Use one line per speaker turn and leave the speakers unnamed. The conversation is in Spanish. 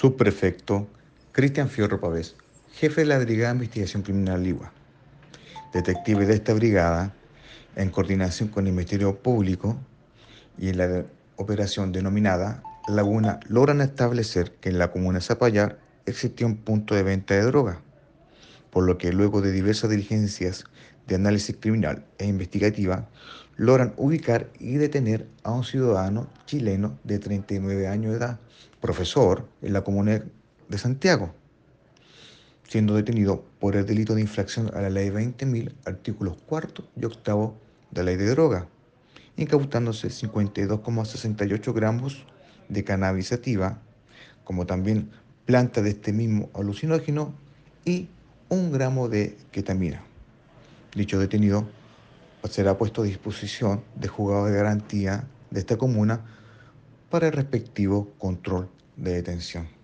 Subprefecto Cristian Fierro Pavés, jefe de la Brigada de Investigación Criminal Ligua. Detectives de esta brigada, en coordinación con el Ministerio Público y en la operación denominada Laguna, logran establecer que en la comuna Zapallar existía un punto de venta de droga, por lo que luego de diversas diligencias de análisis criminal e investigativa, logran ubicar y detener a un ciudadano chileno de 39 años de edad, profesor en la comuna de Santiago, siendo detenido por el delito de infracción a la ley 20.000, artículos 4 y 8 de la ley de droga, incautándose 52,68 gramos de cannabis sativa, como también planta de este mismo alucinógeno y un gramo de ketamina. Dicho detenido será puesto a disposición de juzgado de garantía de esta comuna para el respectivo control de detención.